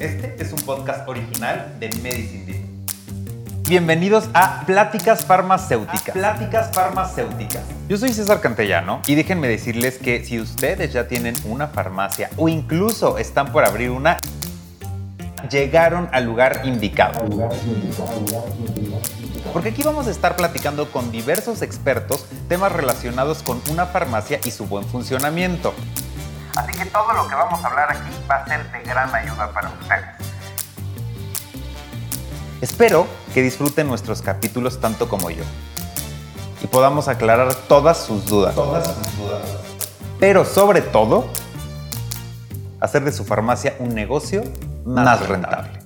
Este es un podcast original de Medicine Deep. Bienvenidos a Pláticas Farmacéuticas. Pláticas Farmacéuticas. Yo soy César Cantellano y déjenme decirles que si ustedes ya tienen una farmacia o incluso están por abrir una, llegaron al lugar indicado. Porque aquí vamos a estar platicando con diversos expertos temas relacionados con una farmacia y su buen funcionamiento. Así que todo lo que vamos a hablar aquí va a ser de gran ayuda para ustedes. Espero que disfruten nuestros capítulos tanto como yo y podamos aclarar todas sus dudas. Todas sus dudas. Pero sobre todo, hacer de su farmacia un negocio más rentable.